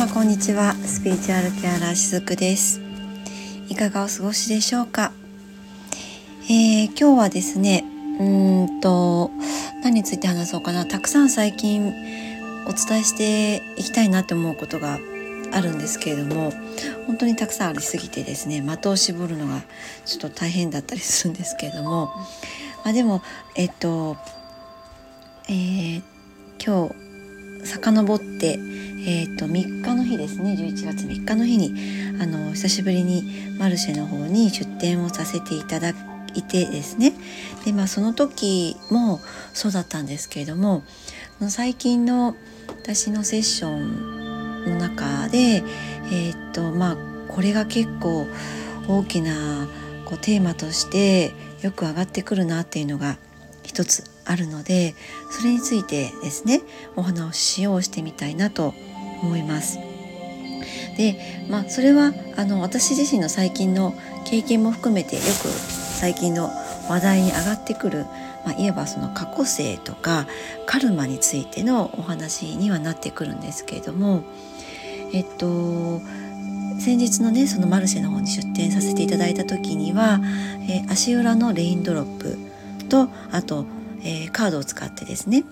様こんにちは。スピーチュアルケアラーしずくです。いかがお過ごしでしょうか、えー、今日はですねうんと何について話そうかな。たくさん最近お伝えしていきたいなって思うことがあるんですけれども本当にたくさんありすぎてですね的を絞るのがちょっと大変だったりするんですけれども、まあ、でもえっとえー、今日遡ってえーと、3日の日ですね。11月3日の日にあの久しぶりにマルシェの方に出店をさせていただいてですね。で、まあ、その時もそうだったんですけれども最近の私のセッションの中で、えーとまあ、これが結構大きなこうテーマとしてよく上がってくるなっていうのが一つあるのでそれについてですねお話をしてみたいなと思います。でまあそれはあの私自身の最近の経験も含めてよく最近の話題に上がってくる、まあ、いわばその過去性とかカルマについてのお話にはなってくるんですけれどもえっと先日のねそのマルシェの方に出店させていただいた時には、え、足裏のレインドロップとあと、えー、カードを使ってですね、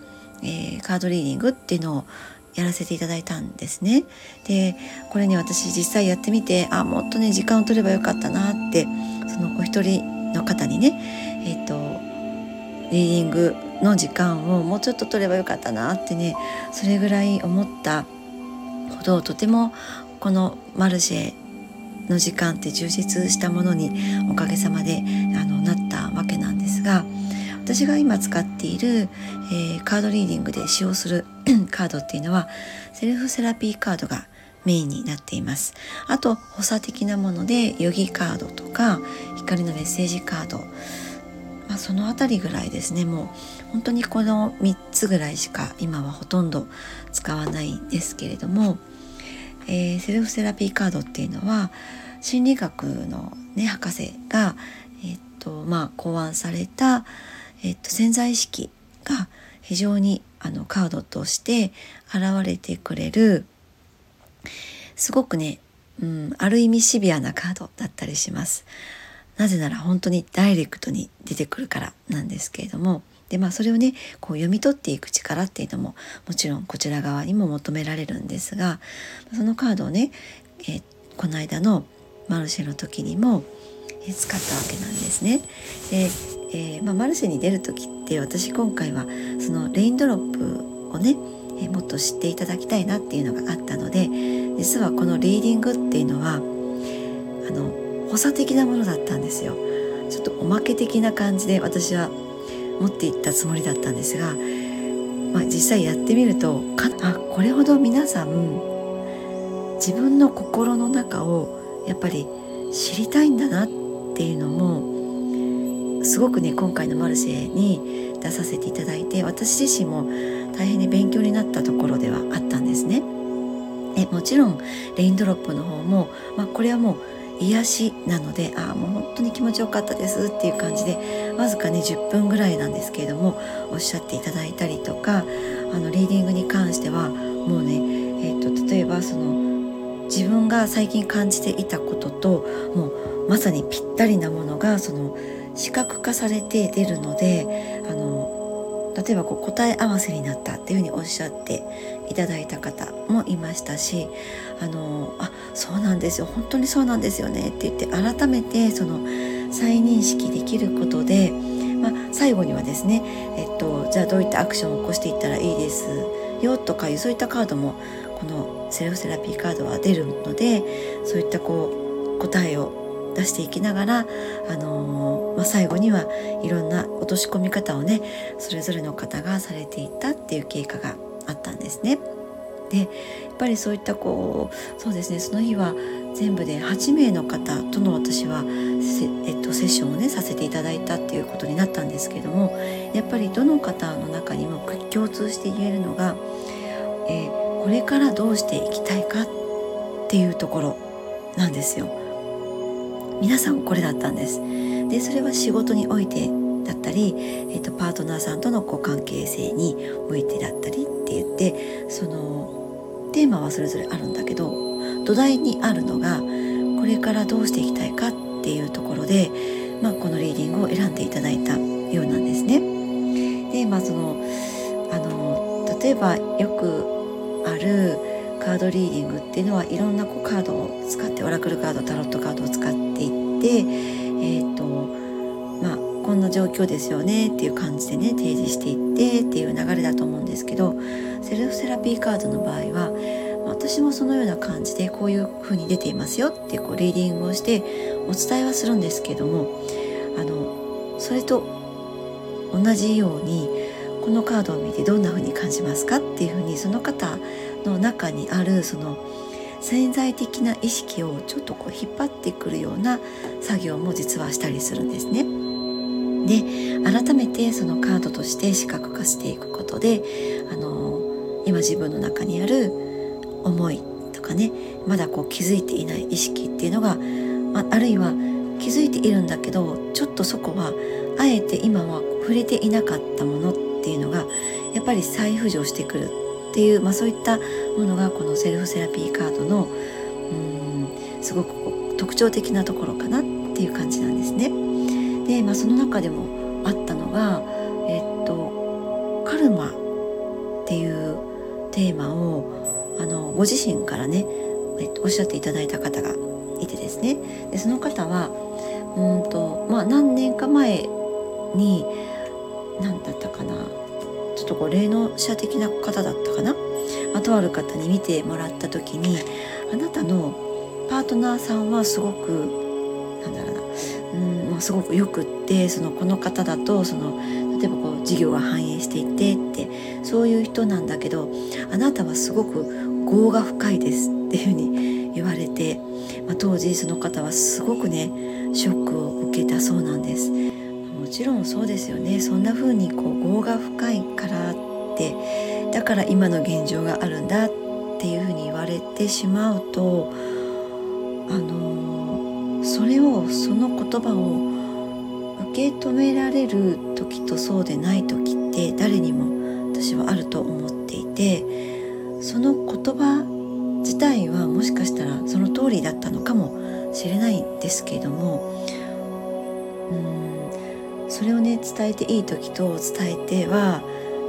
えー、カードリーディングっていうのをやらせていただいたんですね。でこれね私実際やってみてあもっとね時間を取ればよかったなってそのお一人の方にねえっ、ー、とリーディングの時間をもうちょっと取ればよかったなってねそれぐらい思ったほどとてもこのマルシェの時間って充実したものにおかげさまであのなったわけなんですが私が今使っている、えー、カードリーディングで使用する カードっていうのはセルフセラピーカードがメインになっています。あと補佐的なものでヨギカードとか光のメッセージカード。まあ、その辺りぐらいですね。もう本当にこの3つぐらいしか今はほとんど使わないんですけれども、えー、セルフセラピーカードっていうのは心理学の、ね、博士が、えっとまあ、考案されたえっと、潜在意識が非常にあのカードとして現れてくれるすごくね、うん、ある意味シビアなカードだったりします。なぜなら本当にダイレクトに出てくるからなんですけれどもでまあそれをねこう読み取っていく力っていうのももちろんこちら側にも求められるんですがそのカードをね、えこの間のマルシェの時にも使ったわけなんですね。でえー、まあ、マルシェに出る時って私今回はそのレインドロップをね、えー、もっと知っていただきたいなっていうのがあったので実はこのリーディングっていうのはあの補佐的なものだったんですよ。ちょっとおまけ的な感じで私は持っていったつもりだったんですが、まあ、実際やってみるとかあこれほど皆さん自分の心の中をやっぱり知りたいんだなっていうのもすごくね今回のマルシェに出させていただいて私自身も大変に勉強になったところではあったんですね。えもちろんレインドロップの方も、まあ、これはもう癒しなのでああもう本当に気持ちよかったですっていう感じでわずかね10分ぐらいなんですけれどもおっしゃっていただいたりとかあのリーディングに関してはもうね、えーと、例えばその自分が最近感じていたことともうまさにぴったりなものがその視覚化されて出るのであの例えばこう答え合わせになったっていうふうにおっしゃっていただいた方もいましたしあのあそうなんですよ本当にそうなんですよねって言って改めてその再認識できることで、まあ、最後にはですね、えっと、じゃあどういったアクションを起こしていったらいいですよとかいうそういったカードもこのセルフセラピーカードは出るのでそういったこう答えを出していきながら、あのー、まあ、最後にはいろんな落とし込み方をねそれぞれの方がされていったっていう経過があったんですね。でやっぱりそういったこうそうですねその日は全部で8名の方との私はえっと、セッションをねさせていただいたっていうことになったんですけどもやっぱりどの方の中にも共通して言えるのが、えー、これからどうしていきたいかっていうところなんですよ。皆さんこれだったんですでそれは仕事においてだったり、えーと、パートナーさんとのご関係性においてだったりって言ってそのテーマはそれぞれあるんだけど土台にあるのがこれからどうしていきたいかっていうところで、まあ、このリーディングを選んでいただいたようなんですね。でまあそのあの例えばよくあるカードリーディングっていうのはいろんなこうカードを使ってオラクルカードタロットカードを使っていって、えーとまあ、こんな状況ですよねっていう感じでね提示していってっていう流れだと思うんですけどセルフセラピーカードの場合は私もそのような感じでこういう風に出ていますよってこうリーディングをしてお伝えはするんですけどもあのそれと同じようにこのカードを見てどんな風に感じますかっていう風にその方の中にあるその潜在的な意識をちょっとこう引っ張ってくるような作業も実はしたりするんですね。で改めてそのカードとして視覚化していくことであの今自分の中にある思いとかねまだこう気づいていない意識っていうのが、まあ、あるいは気づいているんだけどちょっとそこはあえて今は触れていなかったものっていうのがやっぱり再浮上してくるっていう、まあ、そういったものがこのセルフセラピーカードのうんすごく特徴的なところかなっていう感じなんですね。で、まあ、その中でもあったのが、えっと、カルマっていうテーマをあのご自身からね、えっと、おっしゃっていただいた方がいてですねでその方はうんとまあ何年か前に何だったかなちょっとこう霊能者的な方だったかな、あ、とある方に見てもらった時にあなたのパートナーさんはすごくなんだろうな。うん、まあ、すごくよくってそのこの方だとその例えばこう事業が繁栄していてってそういう人なんだけどあなたはすごく業が深いですっていうふうに言われて、まあ、当時その方はすごくねショックを受けたそうなんです。もちろんそうですよね。そんな風にこう業が深いからってだから今の現状があるんだっていう風に言われてしまうとあのそれをその言葉を受け止められる時とそうでない時って誰にも私はあると思っていてその言葉自体はもしかしたらその通りだったのかもしれないんですけれどもうんそれをね伝えていい時と伝えては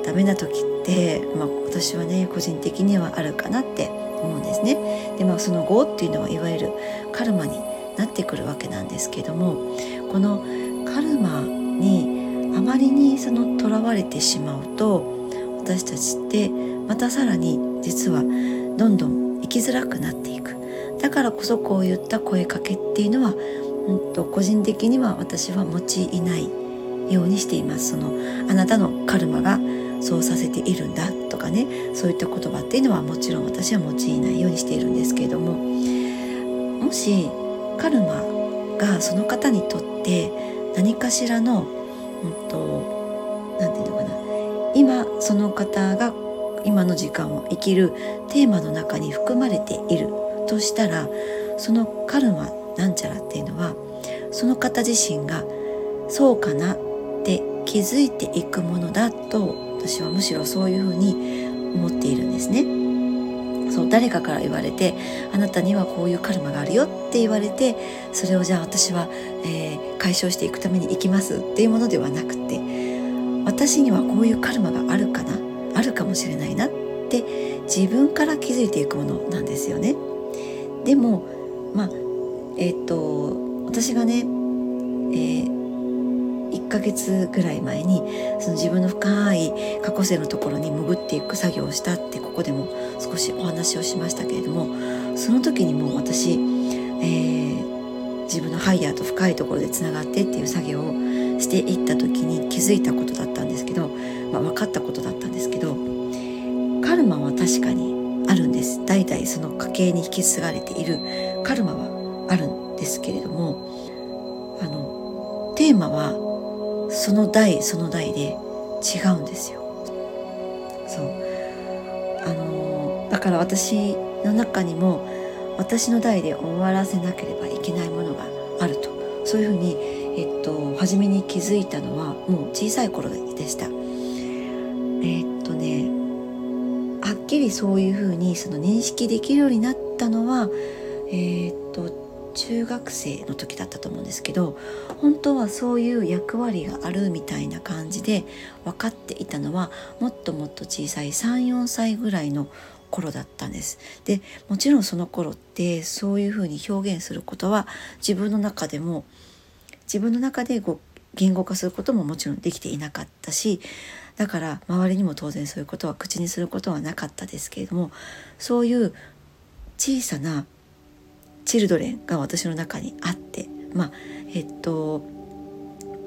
ダメな時って、まあ、私はね個人的にはあるかなって思うんですね。でまあその業っていうのはいわゆるカルマになってくるわけなんですけどもこのカルマにあまりにその囚われてしまうと私たちってまたさらに実はどんどん生きづらくなっていくだからこそこういった声かけっていうのは、うんと、個人的には私は用いないようにしています。そのあなたのカルマがそうさせているんだとかねそういった言葉っていうのはもちろん私は用いないようにしているんですけれどももしカルマがその方にとって何かしらの何、うんと、て言うのかな今その方が今の時間を生きるテーマの中に含まれているとしたらそのカルマなんちゃらっていうのはその方自身がそうかな気づいていくものだと私はむしろそういうふうに思っているんですね。そう誰かから言われてあなたにはこういうカルマがあるよって言われてそれをじゃあ私は、えー、解消していくために生きますっていうものではなくて私にはこういうカルマがあるかなあるかもしれないなって自分から気づいていくものなんですよね。でもまあえっ、と私がね、えー1ヶ月ぐらい前にその自分の深い過去性のところに潜っていく作業をしたってここでも少しお話をしましたけれどもその時にもう私、えー、自分のハイヤーと深いところでつながってっていう作業をしていった時に気づいたことだったんですけど、まあ、分かったことだったんですけどカルマは確かにあるんです。代々その家系に引き継がれているカルマはあるんですけれどもあのテーマはその代その代で違うんですよ。そうあのだから私の中にも私の代で終わらせなければいけないものがあるとそういうふうにえっと、初めに気づいたのはもう小さい頃でした。えっとねはっきりそういうふうにその認識できるようになったのはえ、っと中学生の時だったと思うんですけど本当はそういう役割があるみたいな感じで分かっていたのはもっともっと小さい34歳ぐらいの頃だったんです。でもちろんその頃ってそういうふうに表現することは自分の中でも自分の中でこう言語化することももちろんできていなかったしだから周りにも当然そういうことは口にすることはなかったですけれどもそういう小さなチルドレンが私の中にあってまあえっと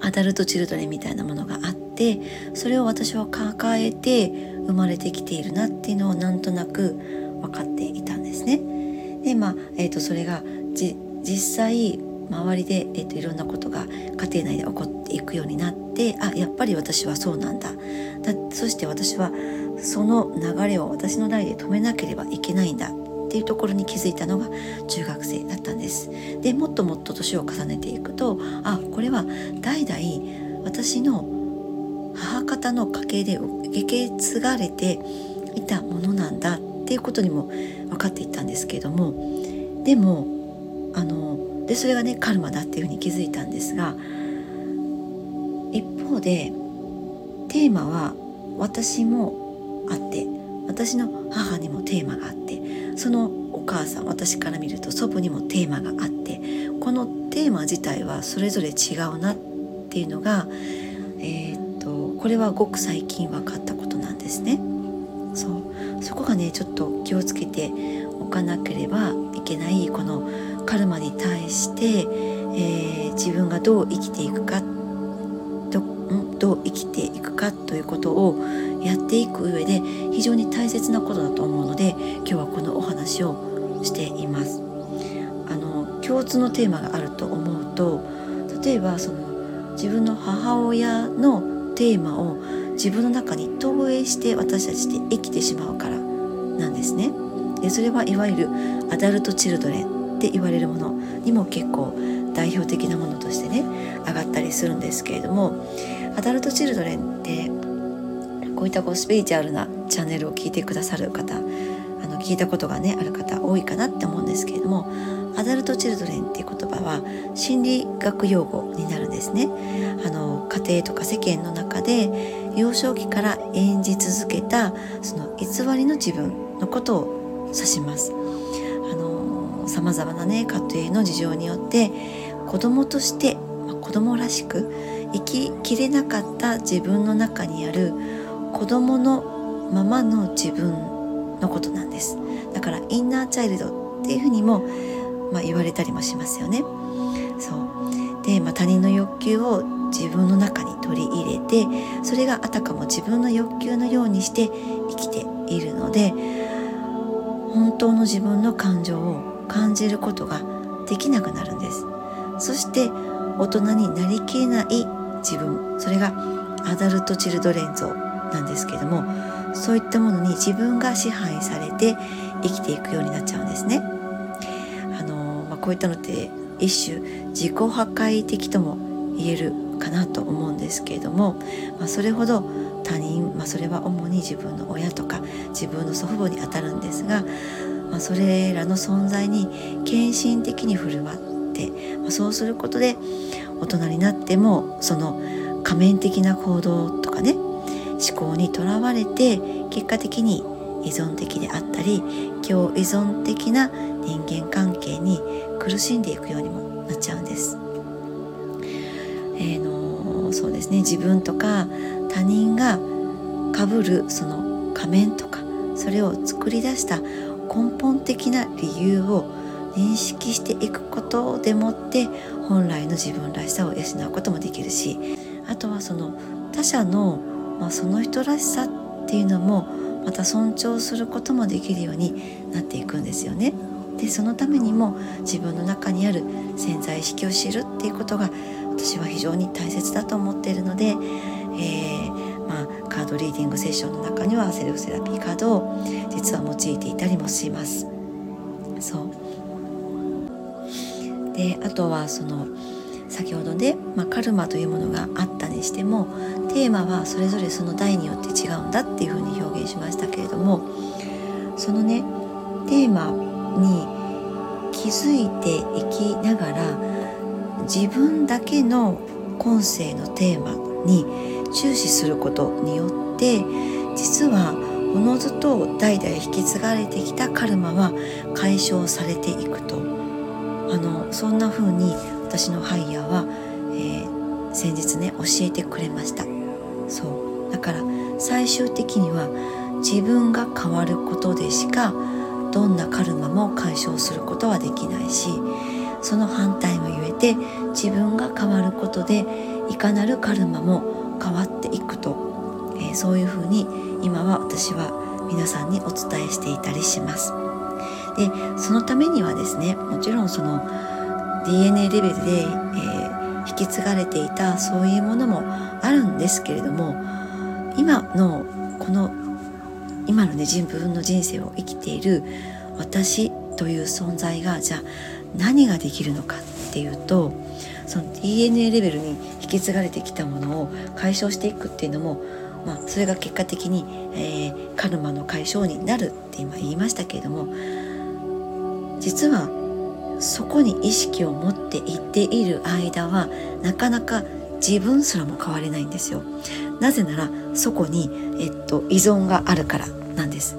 アダルトチルドレンみたいなものがあってそれを私は抱えて生まれてきているなっていうのをなんとなく分かっていたんですね。でまあ、えーと、それがじ実際周りで、えーと、いろんなことが家庭内で起こっていくようになってあやっぱり私はそうなんだだそして私はその流れを私の代で止めなければいけないんだっていうところに気づいたのが中学生だったんです。でもっともっと年を重ねていくとあこれは代々私の母方の家系で受け継がれていたものなんだっていうことにも分かっていったんですけれどもでもあのでそれがねカルマだっていうふうに気づいたんですが一方でテーマは私もあって私の母にもテーマがあってそのお母さん私から見ると祖母にもテーマがあってこのテーマ自体はそれぞれ違うなっていうのが、えー、っとこれはごく最近分かったことなんですね。そうそこがねちょっと気をつけておかなければいけないこのカルマに対して、えー、自分がどう生きていくかどどう生きていくかということをやっていく上で非常に大切なことだと思うので話をしています。あの共通のテーマがあると思うと例えばその自分の母親のテーマを自分の中に投影して私たちで生きてしまうからなんですね。でそれはいわゆるアダルト・チルドレンって言われるものにも結構代表的なものとしてね上がったりするんですけれどもアダルト・チルドレンってこういったこうスピリチュアルなチャンネルを聞いてくださる方聞いたことがねある方多いかなって思うんですけれどもアダルト・チルドレンっていう言葉は心理学用語になるんですね。あの家庭とか世間の中で幼少期から演じ続けたその偽りの自分のことを指します。さまざまなね家庭の事情によって子供として、まあ、子供らしく生ききれなかった自分の中にある子供のままの自分のことなんです。だからインナーチャイルドっていうふうにも、まあ、言われたりもしますよね。そう。で、まあ、他人の欲求を自分の中に取り入れてそれがあたかも自分の欲求のようにして生きているので本当の自分の感情を感じることができなくなるんです。そして大人になりきれない自分。それがアダルト・チルドレン像なんですけどもそういったものに自分が支配されて生きていくようになっちゃうんですね。あのまあ、こういったのって一種自己破壊的とも言えるかなと思うんですけれども、まあ、それほど他人、まあ、それは主に自分の親とか自分の祖父母にあたるんですが、まあ、それらの存在に献身的に振る舞って、まあ、そうすることで大人になってもその仮面的な行動とかね思考にとらわれて結果的に依存的であったり共依存的な人間関係に苦しんでいくようにもなっちゃうんです。えーのそうですね自分とか他人がかぶるその仮面とかそれを作り出した根本的な理由を認識していくことでもって本来の自分らしさを養うこともできるしあとはその他者のまあ、その人らしさっていうのもまた尊重することもできるようになっていくんですよね。でそのためにも自分の中にある潜在意識を知るっていうことが私は非常に大切だと思っているので、えー、まあ、カードリーディングセッションの中にはセルフセラピーカードを実は用いていたりもします。そうであとはその先ほどね、まあ、カルマというものがあったにしてもテーマはそれぞれその代によって違うんだっていうふうに表現しましたけれどもそのねテーマに気づいていきながら自分だけの今世のテーマに注視することによって実はおのずと代々引き継がれてきたカルマは解消されていくと。あのそんな風に私のハイヤーは、えー、先日ね教えてくれましたそうだから最終的には自分が変わることでしかどんなカルマも解消することはできないしその反対も言えて自分が変わることでいかなるカルマも変わっていくと、えー、そういうふうに今は私は皆さんにお伝えしていたりします。でそのためにはですねもちろんその DNA レベルで、えー、引き継がれていたそういうものもあるんですけれども今のこの今のね自分の人生を生きている私という存在がじゃあ何ができるのかっていうとその DNA レベルに引き継がれてきたものを解消していくっていうのも、まあ、それが結果的に、えー、カルマの解消になるって今言いましたけれども実はそこに意識を持っていっている間はなかなか自分すらも変われないんですよ。なぜならそこに、えっと、依存があるからなんです。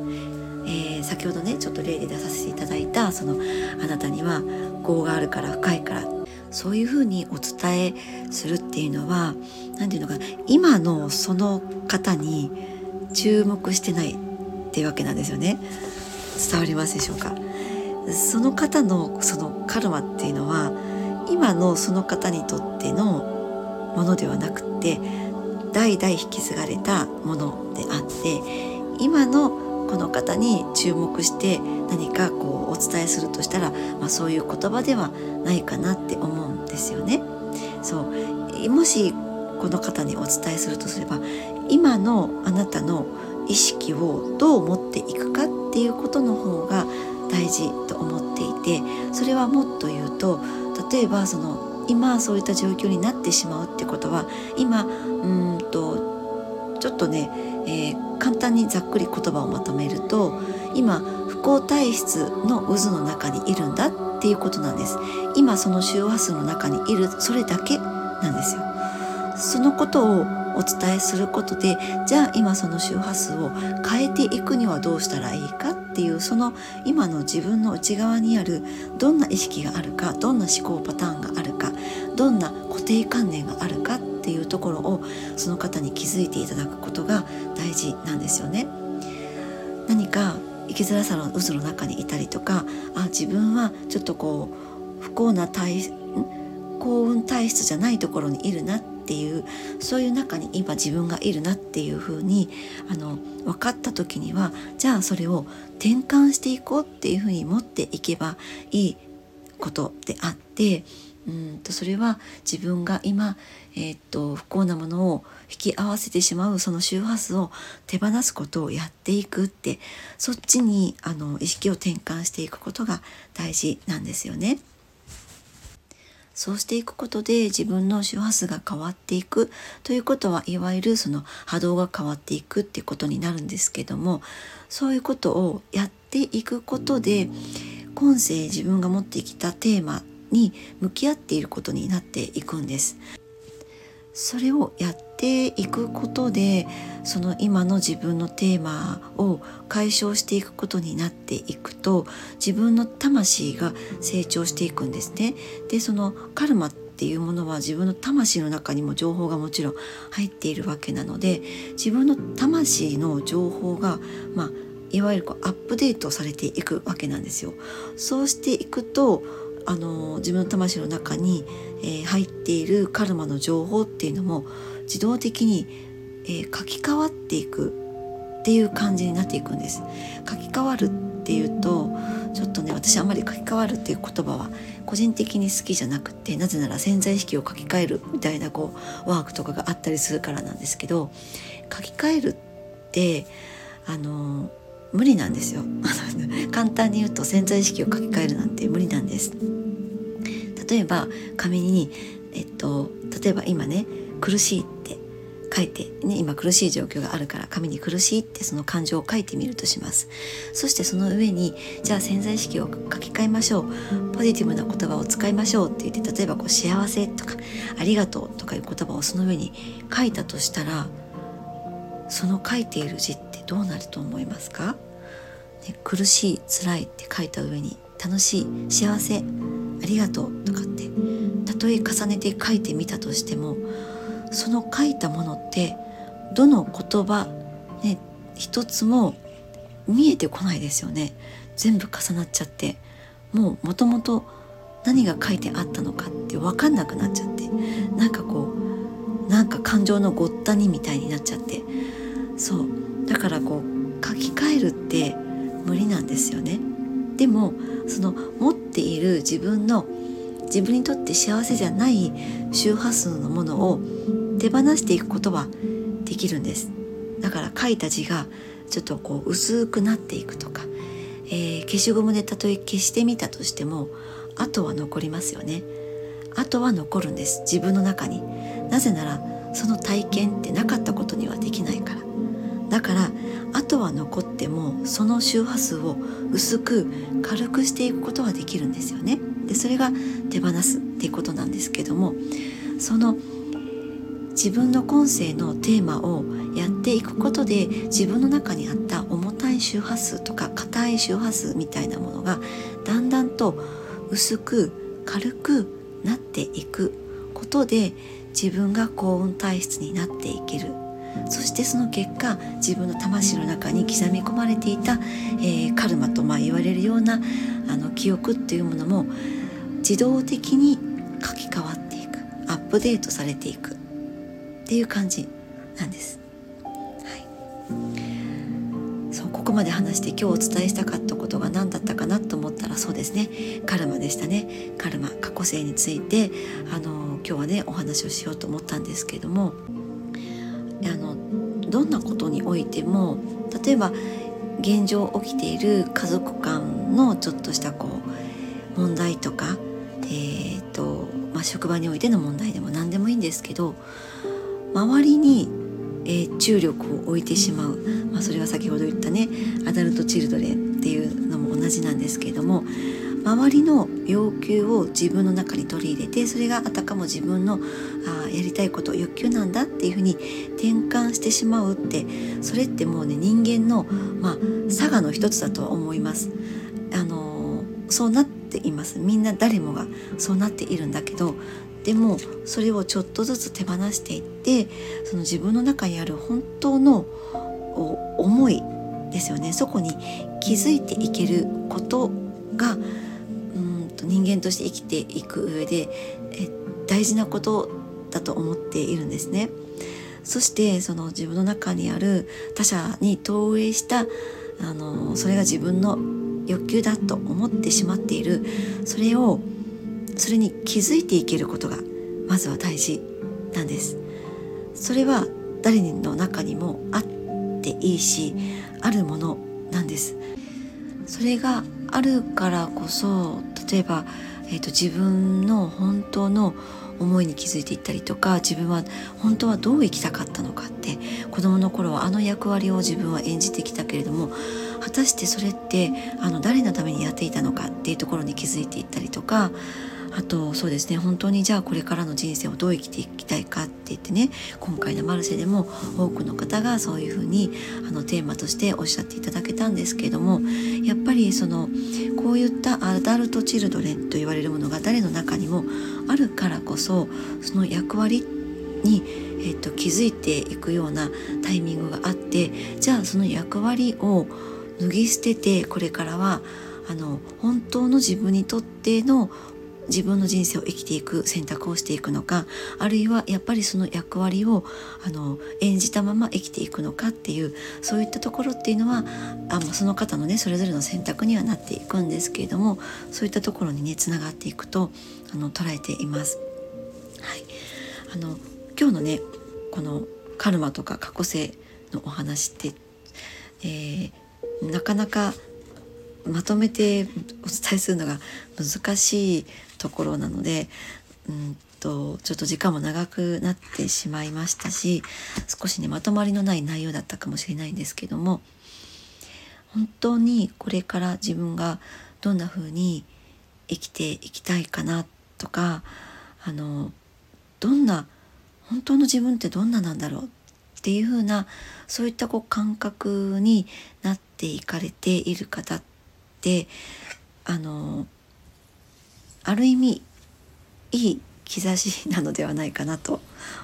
えー、先ほどねちょっと例で出させていただいたそのあなたには業があるから深いからそういうふうにお伝えするっていうのは何て言うのか今のその方に注目してないっていうわけなんですよね伝わりますでしょうか？その方のそのカルマっていうのは今のその方にとってのものではなくて代々引き継がれたものであって今のこの方に注目して何かこうお伝えするとしたら、まあ、そういう言葉ではないかなって思うんですよね。そうもしこの方にお伝えするとすれば今のあなたの意識をどう持っていくかっていうことの方が大事と思っていてそれはもっと言うと例えばその今そういった状況になってしまうってことは今うんとちょっとね、えー簡単にざっくり言葉をまとめると今不幸体質の渦の中にいるんだっていうことなんです。今その周波数の中にいるそれだけなんですよ。そのことをお伝えすることでじゃあ今その周波数を変えていくにはどうしたらいいかっていうその今の自分の内側にあるどんな意識があるかどんな思考パターンがあるかどんな固定観念があるかっていうところをその方に気づいていただくことが大事なんですよね。何か生きづらさの渦の中にいたりとかあ自分はちょっとこう不幸な体幸運体質じゃないところにいるなっっていうそういう中に今自分がいるなっていうふうにあの分かった時にはじゃあそれを転換していこうっていうふうに持っていけばいいことであってうんとそれは自分が今、えー、っと不幸なものを引き合わせてしまうその周波数を手放すことをやっていくってそっちにあの意識を転換していくことが大事なんですよね。そうしていくことで自分の周波数が変わっていくということはいわゆるその波動が変わっていくっていうことになるんですけどもそういうことをやっていくことで今世自分が持ってきたテーマに向き合っていることになっていくんです。それをやっていくことでその今の自分のテーマを解消していくことになっていくと自分の魂が成長していくんですね。でそのカルマっていうものは自分の魂の中にも情報がもちろん入っているわけなので自分の魂の情報がまあいわゆるこうアップデートされていくわけなんですよ。そうしていくとあの自分の魂の中に、えー、入っているカルマの情報っていうのも自動的に、えー、書き換わっていくっていう感じになっていくんです。書き換わるっていうとちょっとね私あんまり書き換わるっていう言葉は個人的に好きじゃなくてなぜなら潜在意識を書き換えるみたいなこうワークとかがあったりするからなんですけど書き換えるってあの無理なんですよ。簡単に言うと潜在意識を書き換えるなんて無理なんです。例えば紙にえっと例えば今ね苦しいって書いて、ね、今苦しい状況があるから紙に苦しいってその感情を書いてみるとします。そしてその上にじゃあ潜在意識を書き換えましょう。ポジティブな言葉を使いましょうって言って例えばこう幸せとかありがとうとかいう言葉をその上に書いたとしたらその書いている字ってどうなると思いますか、ね、苦しい辛いって書いた上に楽しい幸せありがとうとかってたとえ重ねて書いてみたとしてもその書いたものってどの言葉、ね、一つも見えてこないですよね。全部重なっちゃってもうもともと何が書いてあったのかって分かんなくなっちゃってなんかこうなんか感情のごったにみたいになっちゃってそう。だからこう書き換えるって無理なんですよね。でもその持っている自分の自分にとって幸せじゃない周波数のものを手放していくことはできるんです。だから書いた字がちょっとこう薄くなっていくとか、えー、消しゴムでたとえ消してみたとしても後は残りますよね。後は残るんです。自分の中に。なぜならその体験ってなかったことにはできないから。だから後は残ってもその周波数を薄く軽くしていくことはできるんですよね。でそれが手放すっていうことなんですけどもその自分の今世のテーマをやっていくことで自分の中にあった重たい周波数とか硬い周波数みたいなものがだんだんと薄く軽くなっていくことで自分が幸運体質になっていける。そしてその結果自分の魂の中に刻み込まれていた、えー、カルマとまあ言われるようなあの記憶っていうものも自動的に書き換わっていくアップデートされていくっていう感じなんです。はい、そうここまで話して今日お伝えしたかったことが何だったかなと思ったらそうですね。カルマでしたね。カルマ過去性についてあの今日はねお話をしようと思ったんですけどもどんなことにおいても例えば現状起きている家族間のちょっとしたこう問題とか、えーとまあ、職場においての問題でも何でもいいんですけど周りに、えー、注力を置いてしまう、まあ、それは先ほど言ったねアダルト・チルドレンっていうのも同じなんですけれども周りの要求を自分の中に取り入れてそれがあたかも自分のあやりたいこと欲求なんだっていうふうに転換してしまうってそれってもうね人間の、まあ、佐賀の一つだと思います。あのそうなっていますみんな誰もがそうなっているんだけどでもそれをちょっとずつ手放していってその自分の中にある本当の思いですよねそこに気づいていけることが人間として生きていく上でえ大事なことだと思っているんですね。そしてその自分の中にある他者に投影したあのそれが自分の欲求だと思ってしまっている。それをそれに気づいていけることがまずは大事なんです。それは誰の中にもあっていいしあるものなんです。それがあるからこそ例えば、えーと、自分の本当の思いに気づいていったりとか自分は本当はどう生きたかったのかって子どもの頃はあの役割を自分は演じてきたけれども果たしてそれってあの誰のためにやっていたのかっていうところに気づいていったりとかあとそうですね本当にじゃあこれからの人生をどう生きていきたいかって言ってね今回のマルシェでも多くの方がそういうふうにあのテーマとしておっしゃっていただけたんですけれどもやっぱりそのこういったアダルト・チルドレンと言われるものが誰の中にもあるからこそその役割に、えーと、気づいていくようなタイミングがあってじゃあその役割を脱ぎ捨ててこれからはあの本当の自分にとっての自分の人生を生きていく選択をしていくのかあるいはやっぱりその役割をあの演じたまま生きていくのかっていうそういったところっていうのはあその方のねそれぞれの選択にはなっていくんですけれどもそういったところにねつながっていくとあの捉えています。はい、あの今日のねこのカルマとか過去性のお話って、えー、なかなかまとめてお伝えするのが難しいところなのでうんとちょっと時間も長くなってしまいましたし少しねまとまりのない内容だったかもしれないんですけども本当にこれから自分がどんな風に生きていきたいかなとかあのどんな本当の自分ってどんななんだろうっていう風なそういったこう感覚になっていかれている方ってあのある意味いい兆しなのではないかなと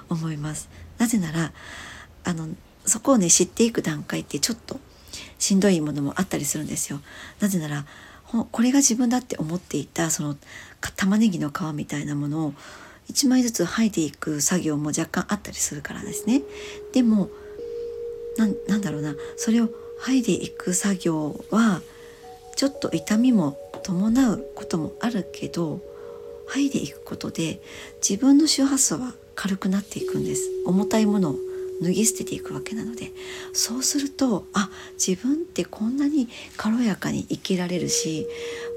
思います。なぜならあのそこをね知っていく段階ってちょっとしんどいものもあったりするんですよ。なぜならこれが自分だって思っていたその玉ねぎの皮みたいなものを1枚ずつ剥いでいく作業も若干あったりするからですね。でもなんだろうなそれを剥いでいく作業はちょっと痛みも伴うこともあるけど剥いでいくことで自分の周波数は軽くなっていくんです重たいものを脱ぎ捨てていくわけなのでそうするとあ自分ってこんなに軽やかに生きられるし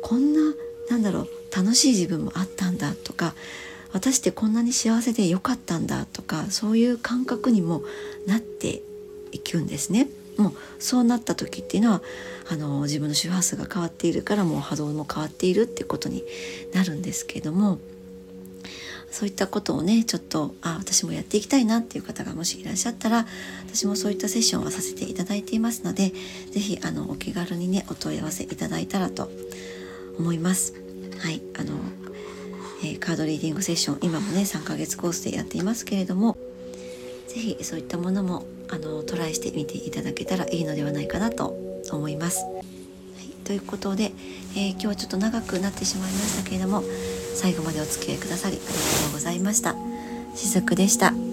こんななんだろう楽しい自分もあったんだとか私ってこんなに幸せで良かったんだとかそういう感覚にもなっていくんですね。もうそうなった時っていうのはあの自分の周波数が変わっているからもう波動も変わっているってことになるんですけれどもそういったことをねちょっとあ私もやっていきたいなっていう方がもしいらっしゃったら私もそういったセッションはさせていただいていますので是非あのお気軽にねお問い合わせいただいたらと思います。はいあのえ、カードリーディングセッション今もね3ヶ月コースでやっていますけれども是非そういったものもあのトライしてみていただけたらいいのではないかなと思います。はい、ということで、えー、今日はちょっと長くなってしまいましたけれども最後までお付き合いくださりありがとうございました。しずくでした。